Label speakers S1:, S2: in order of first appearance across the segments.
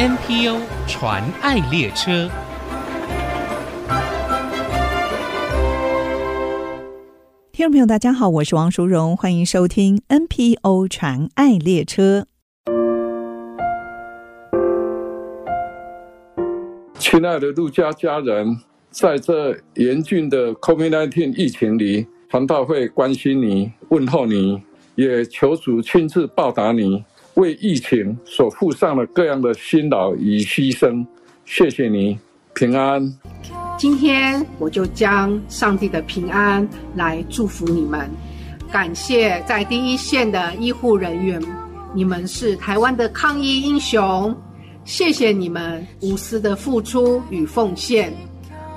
S1: NPO 传爱列车。
S2: 听众朋友，大家好，我是王淑荣，欢迎收听 NPO 传爱列车。
S3: 亲爱的陆家家人，在这严峻的 COVID-19 疫情里，传道会关心你，问候你，也求主亲自报答你，为疫情所付上了各样的辛劳与牺牲。谢谢你，平安。
S4: 今天我就将上帝的平安来祝福你们，感谢在第一线的医护人员，你们是台湾的抗疫英雄，谢谢你们无私的付出与奉献，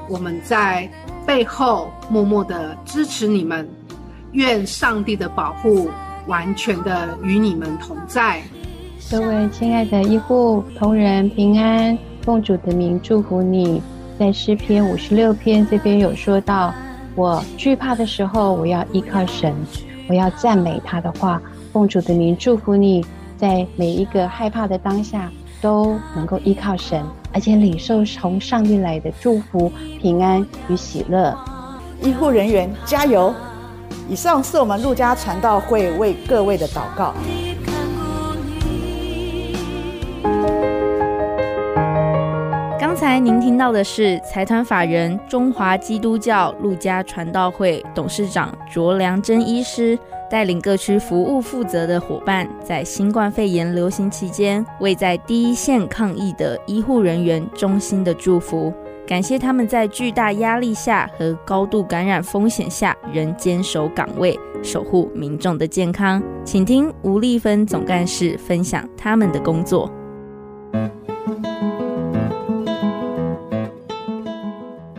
S4: 我们在背后默默的支持你们，愿上帝的保护完全的与你们同在。
S5: 各位亲爱的医护同仁平安，奉主的名祝福你。在诗篇五十六篇这边有说到，我惧怕的时候，我要依靠神，我要赞美他的话。奉主的名祝福你，在每一个害怕的当下，都能够依靠神，而且领受从上帝来的祝福、平安与喜乐。
S6: 医护人员加油！以上是我们陆家传道会为各位的祷告。
S7: 刚才您听到的是财团法人中华基督教陆家传道会董事长卓良珍医师带领各区服务负责的伙伴，在新冠肺炎流行期间，为在第一线抗疫的医护人员衷心的祝福，感谢他们在巨大压力下和高度感染风险下仍坚守岗位，守护民众的健康。请听吴丽芬总干事分享他们的工作。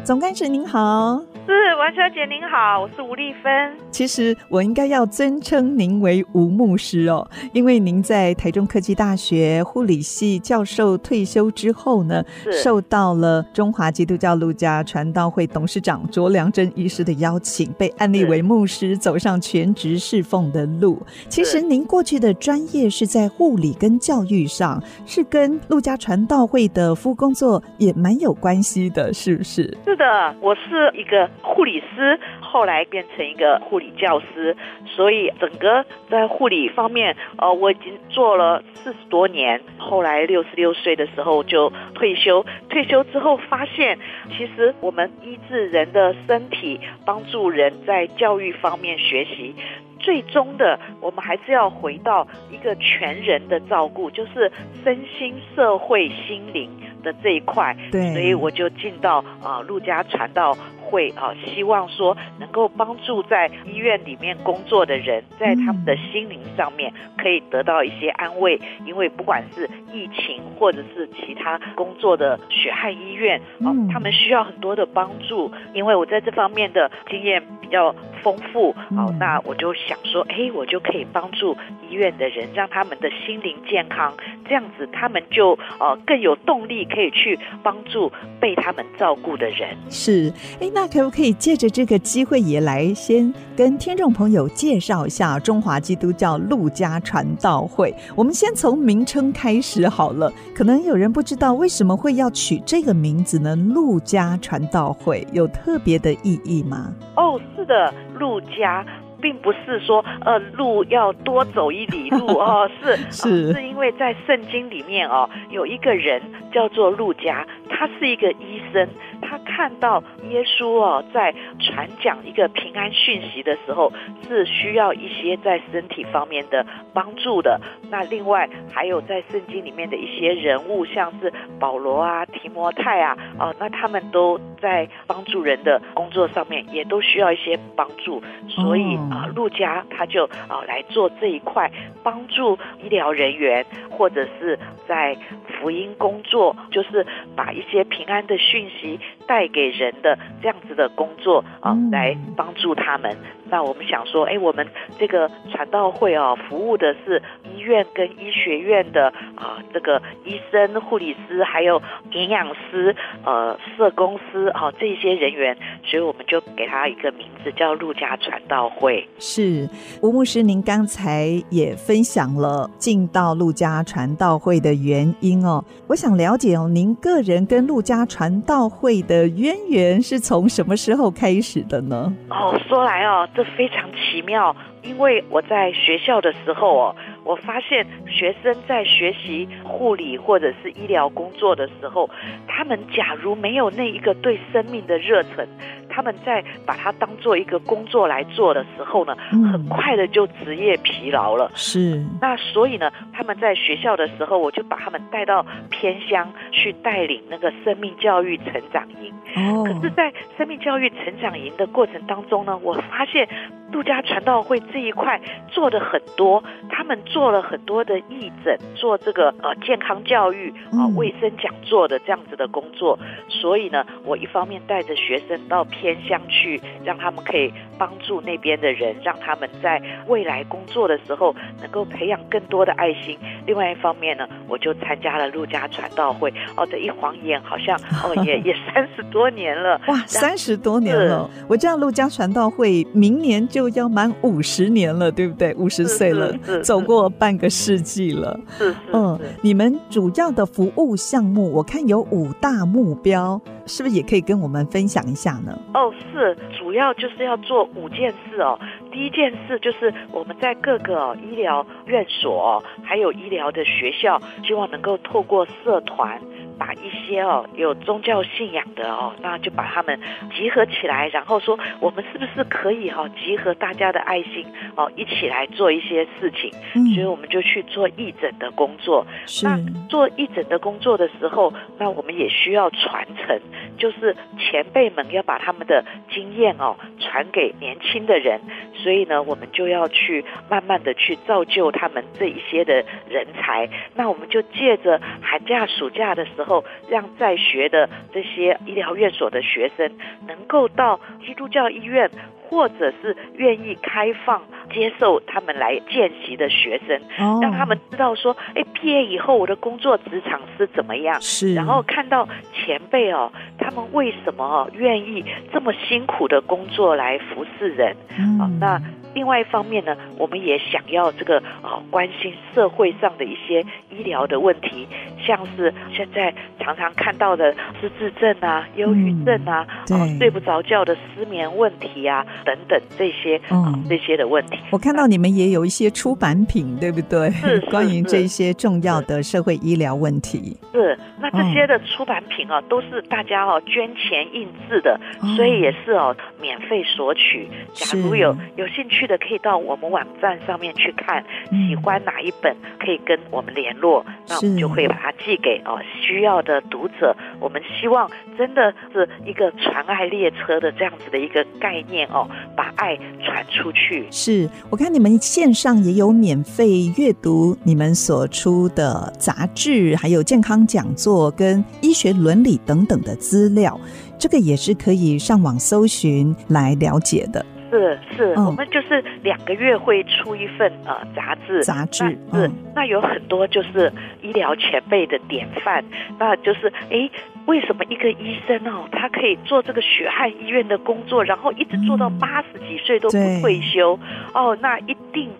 S2: 总干事您好，
S8: 是王小姐您好，我是吴丽芬。
S2: 其实我应该要尊称您为吴牧师哦，因为您在台中科技大学护理系教授退休之后呢，受到了中华基督教陆家传道会董事长卓良珍医师的邀请，被安立为牧师，走上全职侍奉的路。其实您过去的专业是在护理跟教育上，是跟陆家传道会的服务工作也蛮有关系的，是不是？
S8: 是的，我是一个护理师，后来变成一个护理教师，所以整个在护理方面，呃，我已经做了四十多年。后来六十六岁的时候就退休，退休之后发现，其实我们医治人的身体，帮助人在教育方面学习。最终的，我们还是要回到一个全人的照顾，就是身心、社会、心灵的这一块。对，所以我就进到啊、呃，路加传道会啊、呃，希望说能够帮助在医院里面工作的人，在他们的心灵上面可以得到一些安慰。因为不管是疫情或者是其他工作的血汗医院啊、呃，他们需要很多的帮助。因为我在这方面的经验比较丰富，好，那我就想说，哎，我就可以帮助医院的人，让他们的心灵健康，这样子他们就呃更有动力可以去帮助被他们照顾的人。
S2: 是，哎，那可不可以借着这个机会也来先跟听众朋友介绍一下中华基督教陆家传道会？我们先从名称开始好了，可能有人不知道为什么会要取这个名字呢？陆家传道会有特别的意义吗？
S8: 哦，是的。陆家，并不是说呃路要多走一里路 哦，是是，是因为在圣经里面哦，有一个人叫做路加，他是一个医生。他看到耶稣哦，在传讲一个平安讯息的时候，是需要一些在身体方面的帮助的。那另外还有在圣经里面的一些人物，像是保罗啊、提摩太啊，哦，那他们都在帮助人的工作上面，也都需要一些帮助。所以啊，路加他就啊来做这一块，帮助医疗人员或者是在福音工作，就是把一些平安的讯息。带给人的这样子的工作啊，来帮助他们。那我们想说，哎，我们这个传道会啊，服务的是医院跟医学院的啊、呃，这个医生、护理师，还有营养师、呃，社工师啊、呃，这些人员，所以我们就给他一个名字叫陆家传道会。
S2: 是吴牧师，您刚才也分享了进到陆家传道会的原因哦。我想了解哦，您个人跟陆家传道会的渊源是从什么时候开始的呢？
S8: 哦，说来哦，这非常奇妙。因为我在学校的时候哦，我发现学生在学习护理或者是医疗工作的时候，他们假如没有那一个对生命的热忱，他们在把它当做一个工作来做的时候呢，很快的就职业疲劳了。
S2: 是。
S8: 那所以呢，他们在学校的时候，我就把他们带到偏乡去带领那个生命教育成长营。哦。可是，在生命教育成长营的过程当中呢，我发现。杜家传道会这一块做的很多，他们做了很多的义诊，做这个呃健康教育啊、呃、卫生讲座的这样子的工作。所以呢，我一方面带着学生到偏乡去，让他们可以帮助那边的人，让他们在未来工作的时候能够培养更多的爱心。另外一方面呢，我就参加了陆家传道会。哦，这一晃眼好像 哦也也三十多年了。
S2: 哇，三十多年了！我知道陆家传道会明年就。要满五十年了，对不对？五十岁了，走过半个世纪了。
S8: 是是，
S2: 嗯，你们主要的服务项目，我看有五大目标，是不是也可以跟我们分享一下呢？
S8: 哦，是，主要就是要做五件事哦。第一件事就是我们在各个、哦、医疗院所，还有医疗的学校，希望能够透过社团。把一些哦有宗教信仰的哦，那就把他们集合起来，然后说我们是不是可以哈集合大家的爱心哦，一起来做一些事情。嗯，所以我们就去做义诊的工作。
S2: 是。
S8: 那做义诊的工作的时候，那我们也需要传承，就是前辈们要把他们的经验哦传给年轻的人。所以呢，我们就要去慢慢的去造就他们这一些的人才。那我们就借着寒假、暑假的时候，让在学的这些医疗院所的学生，能够到基督教医院。或者是愿意开放接受他们来见习的学生，让他们知道说，哎，毕业以后我的工作职场是怎么样？
S2: 是，
S8: 然后看到前辈哦，他们为什么哦愿意这么辛苦的工作来服侍人？嗯，那。另外一方面呢，我们也想要这个啊，关心社会上的一些医疗的问题，像是现在常常看到的失智症啊、忧郁症啊、嗯、啊睡不着觉的失眠问题啊等等这些啊、嗯、这些的问题。
S2: 我看到你们也有一些出版品，对不对？
S8: 是，是
S2: 关于这些重要的社会医疗问题。
S8: 是，那这些的出版品啊，都是大家哦捐钱印制的，所以也是哦免费索取。假如有有兴趣。的可以到我们网站上面去看，喜欢哪一本可以跟我们联络，那我们就会把它寄给哦需要的读者。我们希望真的是一个传爱列车的这样子的一个概念哦，把爱传出去。
S2: 是我看你们线上也有免费阅读你们所出的杂志，还有健康讲座跟医学伦理等等的资料，这个也是可以上网搜寻来了解的。
S8: 是是，我们就是两个月会出一份呃杂志，
S2: 杂志是、
S8: 嗯、那有很多就是医疗前辈的典范，那就是哎，为什么一个医生哦，他可以做这个血汗医院的工作，然后一直做到八十几岁都不退休？哦，那一定。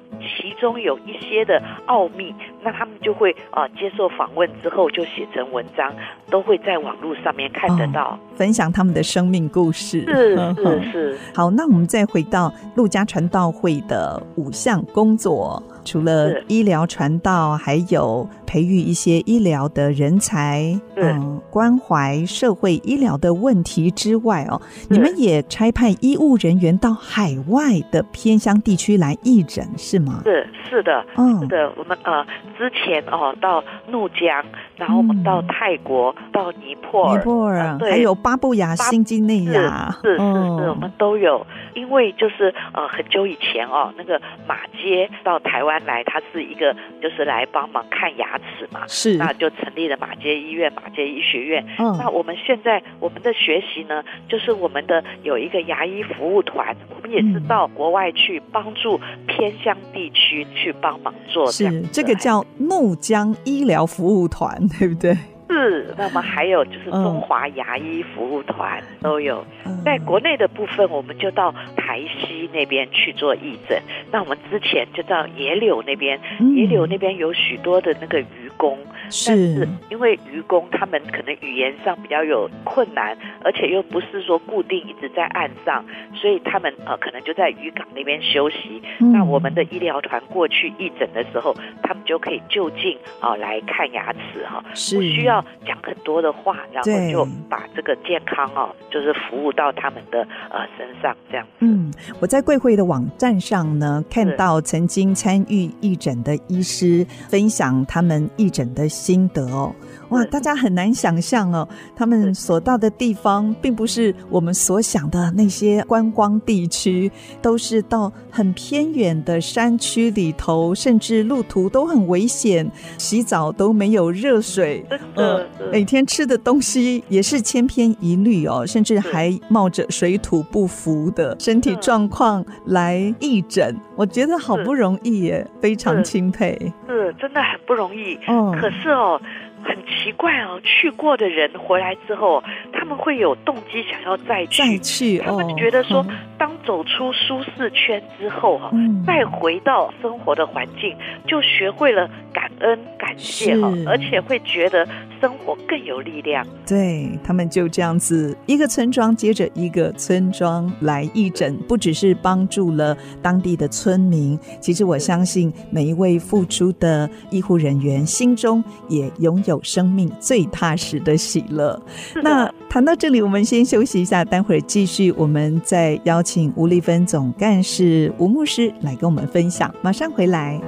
S8: 其中有一些的奥秘，那他们就会啊、呃、接受访问之后就写成文章，都会在网络上面看得到，哦、
S2: 分享他们的生命故事。
S8: 是是是。
S2: 好，那我们再回到陆家传道会的五项工作。除了医疗传道，还有培育一些医疗的人才，嗯，关怀社会医疗的问题之外哦，你们也差派医务人员到海外的偏乡地区来义诊，是吗？
S8: 是是的，嗯，是的，我们呃之前哦到怒江，然后我们到泰国，嗯、到尼泊尔，
S2: 尼泊尔，对，还有巴布亚新几内亚，
S8: 是是是，是，我们都有，因为就是呃很久以前哦，那个马街到台湾。来，他是一个就是来帮忙看牙齿嘛，
S2: 是，
S8: 那就成立了马街医院、马街医学院。
S2: 嗯，
S8: 那我们现在我们的学习呢，就是我们的有一个牙医服务团，我们也是到国外去帮助偏乡地区去帮忙做。
S2: 是，这个叫怒江医疗服务团，对不对？
S8: 是，那么还有就是中华牙医服务团都有，
S2: 嗯、
S8: 在国内的部分，我们就到台西那边去做义诊。那我们之前就到野柳那边，嗯、野柳那边有许多的那个渔工。
S2: 是，
S8: 但是因为渔工他们可能语言上比较有困难，而且又不是说固定一直在岸上，所以他们呃可能就在渔港那边休息。嗯、那我们的医疗团过去义诊的时候，他们就可以就近啊、呃、来看牙齿哈，
S2: 是
S8: 不需要讲很多的话，然后就把这个健康哦，就是服务到他们的呃身上这样。
S2: 嗯，我在贵会的网站上呢看到曾经参与义诊的医师分享他们义诊的心得哦，哇，大家很难想象哦，他们所到的地方并不是我们所想的那些观光地区，都是到很偏远的山区里头，甚至路途都很危险，洗澡都没有热水，呃，每天吃的东西也是千篇一律哦，甚至还冒着水土不服的身体状况来义诊，我觉得好不容易耶，非常钦佩，
S8: 是，真的很不容易，
S2: 嗯，
S8: 可是。是哦，很奇怪哦，去过的人回来之后，他们会有动机想要再去，
S2: 再去。
S8: 他们觉得说，当走出舒适圈之后哈，
S2: 嗯、
S8: 再回到生活的环境，就学会了感恩、感谢哈，而且会觉得生活更有力量。
S2: 对，他们就这样子，一个村庄接着一个村庄来义诊，不只是帮助了当地的村民，其实我相信每一位付出的医护人员心中也拥有生命最踏实的喜乐。那谈到这里，我们先休息一下，待会儿继续，我们再邀请吴丽芬总干事吴牧师来跟我们分享。马上回来。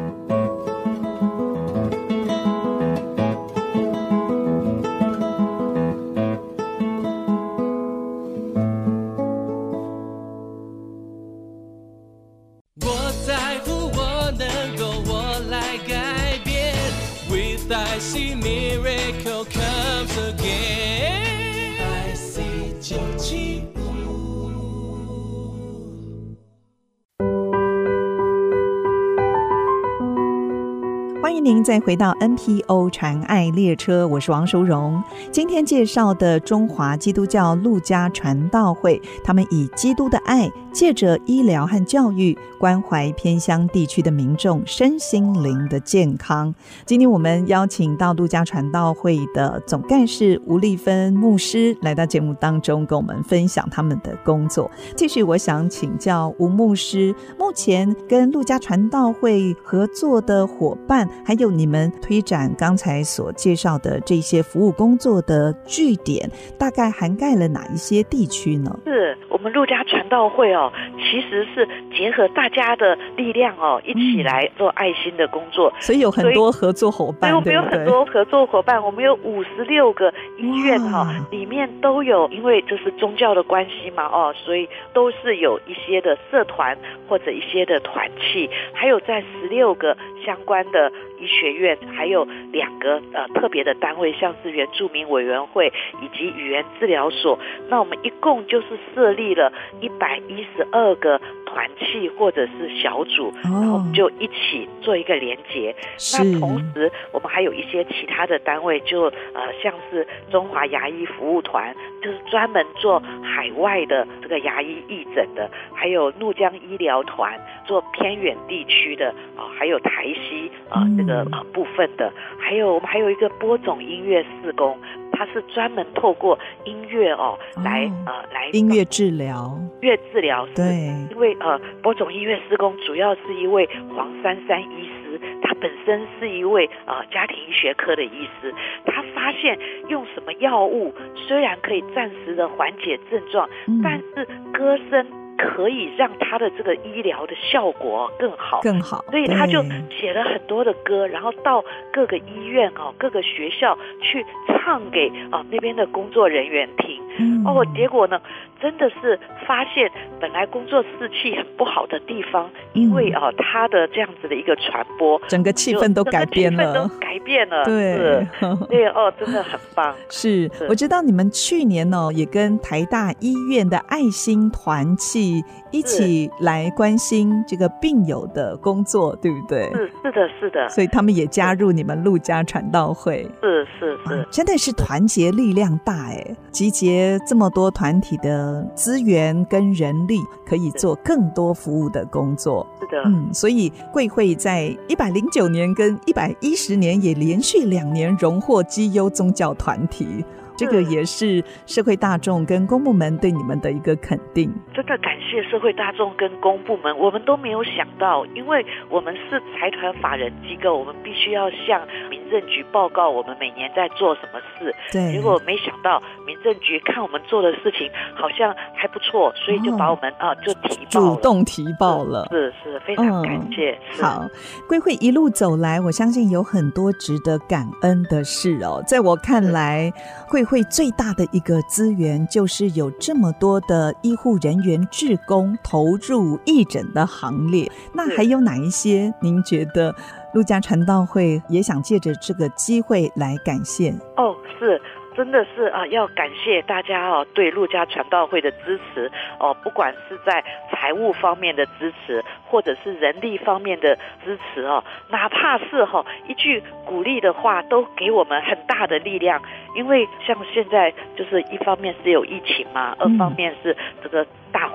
S2: 回到 NPO 传爱列车，我是王淑荣。今天介绍的中华基督教陆家传道会，他们以基督的爱，借着医疗和教育，关怀偏乡地区的民众身心灵的健康。今天我们邀请到陆家传道会的总干事吴丽芬牧师来到节目当中，跟我们分享他们的工作。继续，我想请教吴牧师，目前跟陆家传道会合作的伙伴还。有你们推展刚才所介绍的这些服务工作的据点，大概涵盖了哪一些地区呢？
S8: 是我们陆家传道会哦，其实是结合大家的力量哦，一起来做爱心的工作，
S2: 所以有很多合作伙伴。
S8: 对，我们有很多合作伙伴，我们有五十六个医院哈，里面都有，因为这是宗教的关系嘛哦，所以都是有一些的社团或者一些的团契，还有在十六个相关的。医学院还有两个呃特别的单位，像是原住民委员会以及语言治疗所。那我们一共就是设立了一百一十二个团契或者是小组，然后我们就一起做一个连结。那同时我们还有一些其他的单位，就呃像是中华牙医服务团，就是专门做海外的这个牙医义诊的，还有怒江医疗团做偏远地区的啊，还有台西啊。这个呃部分的，还有我们还有一个播种音乐事工，它是专门透过音乐哦来呃来
S2: 音乐治疗，
S8: 音乐治疗
S2: 对，
S8: 因为呃播种音乐施工主要是一位黄珊珊医师，他本身是一位呃家庭医学科的医师，他发现用什么药物虽然可以暂时的缓解症状，但是歌声。可以让他的这个医疗的效果更好，
S2: 更好。
S8: 所以他就写了很多的歌，然后到各个医院哦，各个学校去唱给啊那边的工作人员听。嗯、哦，结果呢，真的是发现本来工作士气很不好的地方，嗯、因为啊他的这样子的一个传播，
S2: 整个气氛都改变了，
S8: 都改变了。
S2: 对，
S8: 对哦，真的很棒。
S2: 是，是我知道你们去年哦也跟台大医院的爱心团契一起来关心这个病友的工作，对不对？
S8: 是是的，是的。
S2: 所以他们也加入你们陆家传道会。
S8: 是是是，
S2: 真的是团结力量大哎，集结这么多团体的资源跟人力，可以做更多服务的工作。
S8: 是的，
S2: 嗯，所以贵会在一百零九年跟一百一十年也连续两年荣获绩优宗教团体。这个也是社会大众跟公部门对你们的一个肯定。
S8: 真的感谢社会大众跟公部门，我们都没有想到，因为我们是财团法人机构，我们必须要向民政局报告我们每年在做什么事。
S2: 对。
S8: 结果没想到民政局看我们做的事情好像还不错，所以就把我们、哦、啊就提报
S2: 主动提报了。
S8: 是是，是，非常感谢。
S2: 嗯、好，贵会一路走来，我相信有很多值得感恩的事哦。在我看来，贵。会最大的一个资源就是有这么多的医护人员志工投入义诊的行列。那还有哪一些？您觉得陆家传道会也想借着这个机会来感谢？
S8: 哦，是。真的是啊，要感谢大家哦，对陆家传道会的支持哦，不管是在财务方面的支持，或者是人力方面的支持哦，哪怕是哈一句鼓励的话，都给我们很大的力量。因为像现在就是一方面是有疫情嘛，二方面是这个。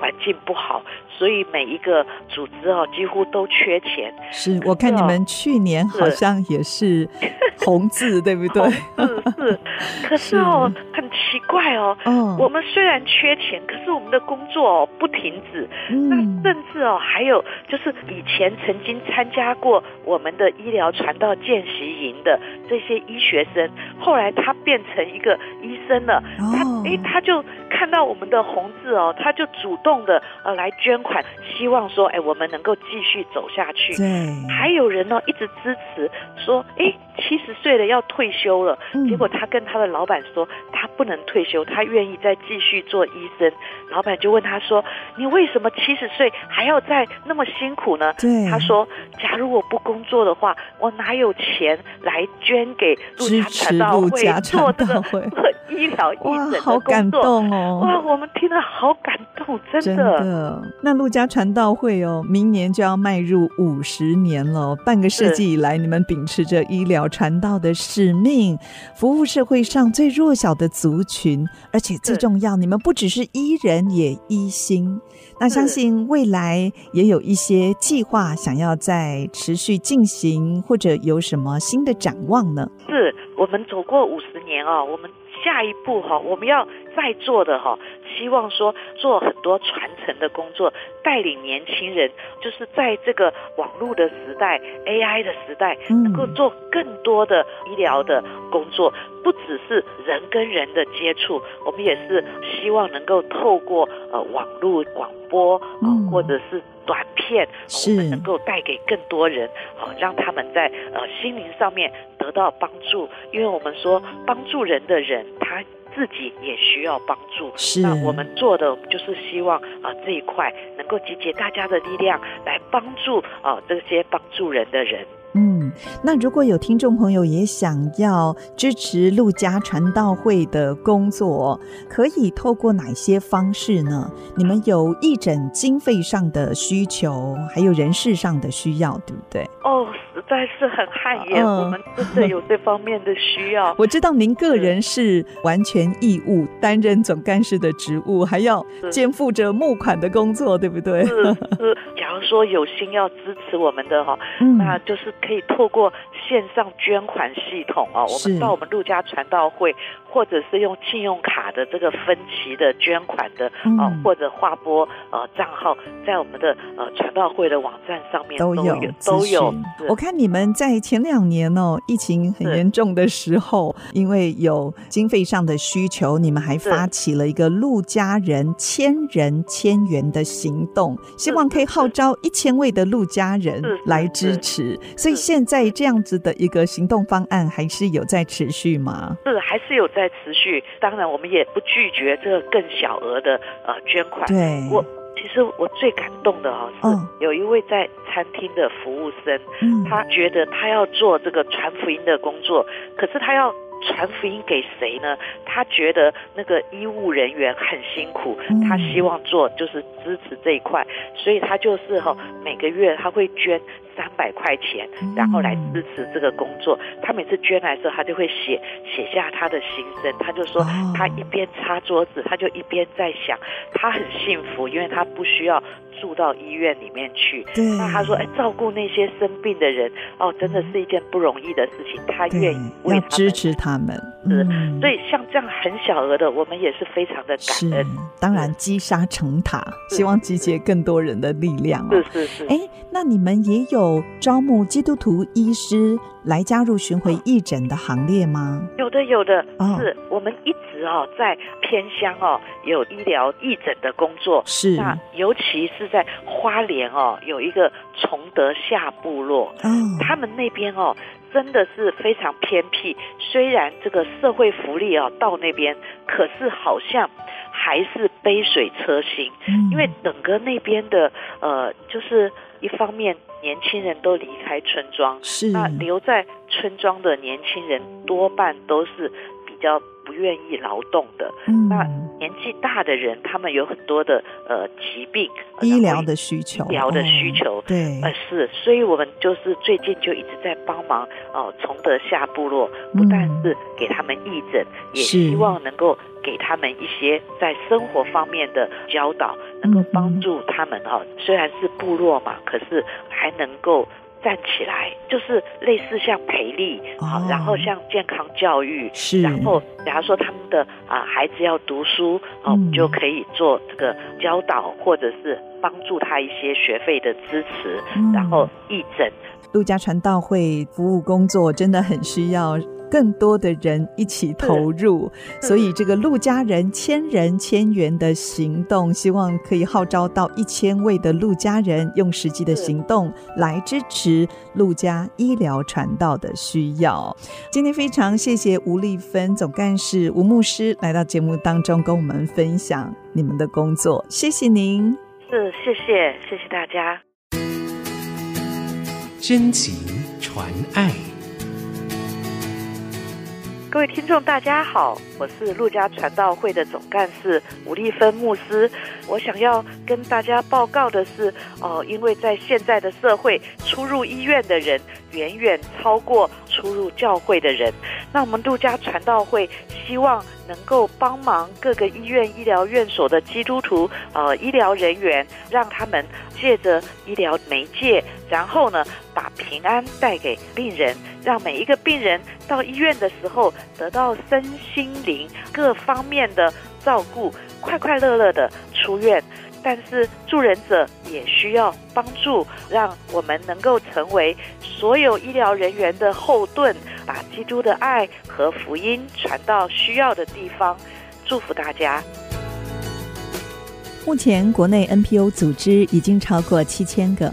S8: 大环境不好，所以每一个组织哦，几乎都缺钱。
S2: 是我看你们去年好像也是红字，对不对？
S8: 是是。可是哦，很奇怪哦，哦，我们虽然缺钱，可是我们的工作哦不停止。嗯。那甚至哦，还有就是以前曾经参加过我们的医疗传道见习营的这些医学生，后来他变成一个医生了。哦。他哎，他就看到我们的红字哦，他就主。主动的呃来捐款，希望说哎我们能够继续走下去。
S2: 对，
S8: 还有人呢一直支持说哎七十岁了要退休了，嗯，结果他跟他的老板说他不能退休，他愿意再继续做医生。老板就问他说你为什么七十岁还要再那么辛苦呢？
S2: 对，
S8: 他说假如我不工作的话，我哪有钱来捐给陆家传道会做这个医疗医诊的工作？
S2: 好感动哦！
S8: 哇，我们听了好感动。真的，
S2: 真的，那陆家传道会哦，明年就要迈入五十年了。半个世纪以来，你们秉持着医疗传道的使命，服务社会上最弱小的族群，而且最重要，你们不只是医人，也医心。那相信未来也有一些计划想要再持续进行，或者有什么新的展望呢？
S8: 是我们走过五十年哦，我们。下一步哈，我们要再做的哈，希望说做很多传承的工作，带领年轻人，就是在这个网络的时代、AI 的时代，能够做更多的医疗的工作，不只是人跟人的接触，我们也是希望能够透过呃网络广播啊，或者是短片，我们能够带给更多人，好让他们在呃心灵上面。得到帮助，因为我们说帮助人的人，他自己也需要帮助。
S2: 是，
S8: 那我们做的就是希望啊、呃、这一块能够集结大家的力量，来帮助啊、呃、这些帮助人的人。
S2: 那如果有听众朋友也想要支持陆家传道会的工作，可以透过哪些方式呢？你们有义诊经费上的需求，还有人事上的需要，对不对？
S8: 哦，实在是很汗颜，嗯，我们真的有这方面的需要。
S2: 我知道您个人是完全义务，担任总干事的职务，还要肩负着募款的工作，对不对？
S8: 是是。假如说有心要支持我们的哈，嗯，那就是。可以透过线上捐款系统哦，我们到我们陆家传道会，或者是用信用卡的这个分期的捐款的啊，或者划拨呃账号，在我们的呃传道会的网站上面都有都有。都有
S2: 我看你们在前两年哦，疫情很严重的时候，因为有经费上的需求，你们还发起了一个陆家人千人千元的行动，希望可以号召一千位的陆家人来支持。所以现在这样子的一个行动方案还是有在持续吗？
S8: 是，还是有在持续。当然，我们也不拒绝这个更小额的呃捐款。
S2: 对，
S8: 我其实我最感动的哦，是有一位在餐厅的服务生，嗯，他觉得他要做这个传福音的工作，可是他要。传福音给谁呢？他觉得那个医务人员很辛苦，他希望做就是支持这一块，所以他就是哈每个月他会捐三百块钱，然后来支持这个工作。他每次捐来的时候，他就会写写下他的心声，他就说他一边擦桌子，他就一边在想，他很幸福，因为他不需要。住到医院里面去，那他说：“哎，照顾那些生病的人，哦，真的是一件不容易的事情。他愿意为他
S2: 支持他们，
S8: 是、嗯。所以像这样很小额的，我们也是非常的感恩。
S2: 当然积沙成塔，希望集结更多人的力量、哦。
S8: 是是是。
S2: 哎，那你们也有招募基督徒医师来加入巡回义诊的行列吗？
S8: 有的，有的。哦、是我们一直哦在偏乡哦有医疗义诊的工作，
S2: 是。
S8: 那尤其是。在花莲哦，有一个崇德下部落，他们那边哦，真的是非常偏僻。虽然这个社会福利啊到那边，可是好像还是杯水车薪。因为整个那边的呃，就是一方面年轻人都离开村庄，
S2: 是
S8: 那留在村庄的年轻人多半都是比较。不愿意劳动的，嗯、那年纪大的人，他们有很多的呃疾病，
S2: 医疗的需求，
S8: 医疗的需求，
S2: 哦、对，
S8: 呃是，所以我们就是最近就一直在帮忙哦，崇、呃、德下部落，不但是给他们义诊，嗯、也希望能够给他们一些在生活方面的教导，能够帮助他们哈、哦。虽然是部落嘛，可是还能够。站起来，就是类似像培力，好、哦，然后像健康教育，
S2: 是，
S8: 然后假如说他们的啊孩子要读书，哦、嗯，就可以做这个教导，或者是帮助他一些学费的支持，嗯、然后义诊。
S2: 陆家传道会服务工作真的很需要。更多的人一起投入，所以这个陆家人千人千元的行动，希望可以号召到一千位的陆家人，用实际的行动来支持陆家医疗传道的需要。今天非常谢谢吴丽芬总干事吴牧师来到节目当中跟我们分享你们的工作，谢谢您。
S8: 是，谢谢，谢谢大家。
S1: 真情传爱。
S8: 各位听众，大家好，我是陆家传道会的总干事吴丽芬牧师。我想要跟大家报告的是，哦，因为在现在的社会，出入医院的人远远超过出入教会的人。那我们陆家传道会希望能够帮忙各个医院、医疗院所的基督徒，呃，医疗人员，让他们借着医疗媒介，然后呢，把平安带给病人。让每一个病人到医院的时候得到身心灵各方面的照顾，快快乐乐的出院。但是助人者也需要帮助，让我们能够成为所有医疗人员的后盾，把基督的爱和福音传到需要的地方。祝福大家。
S2: 目前国内 NPO 组织已经超过七千个，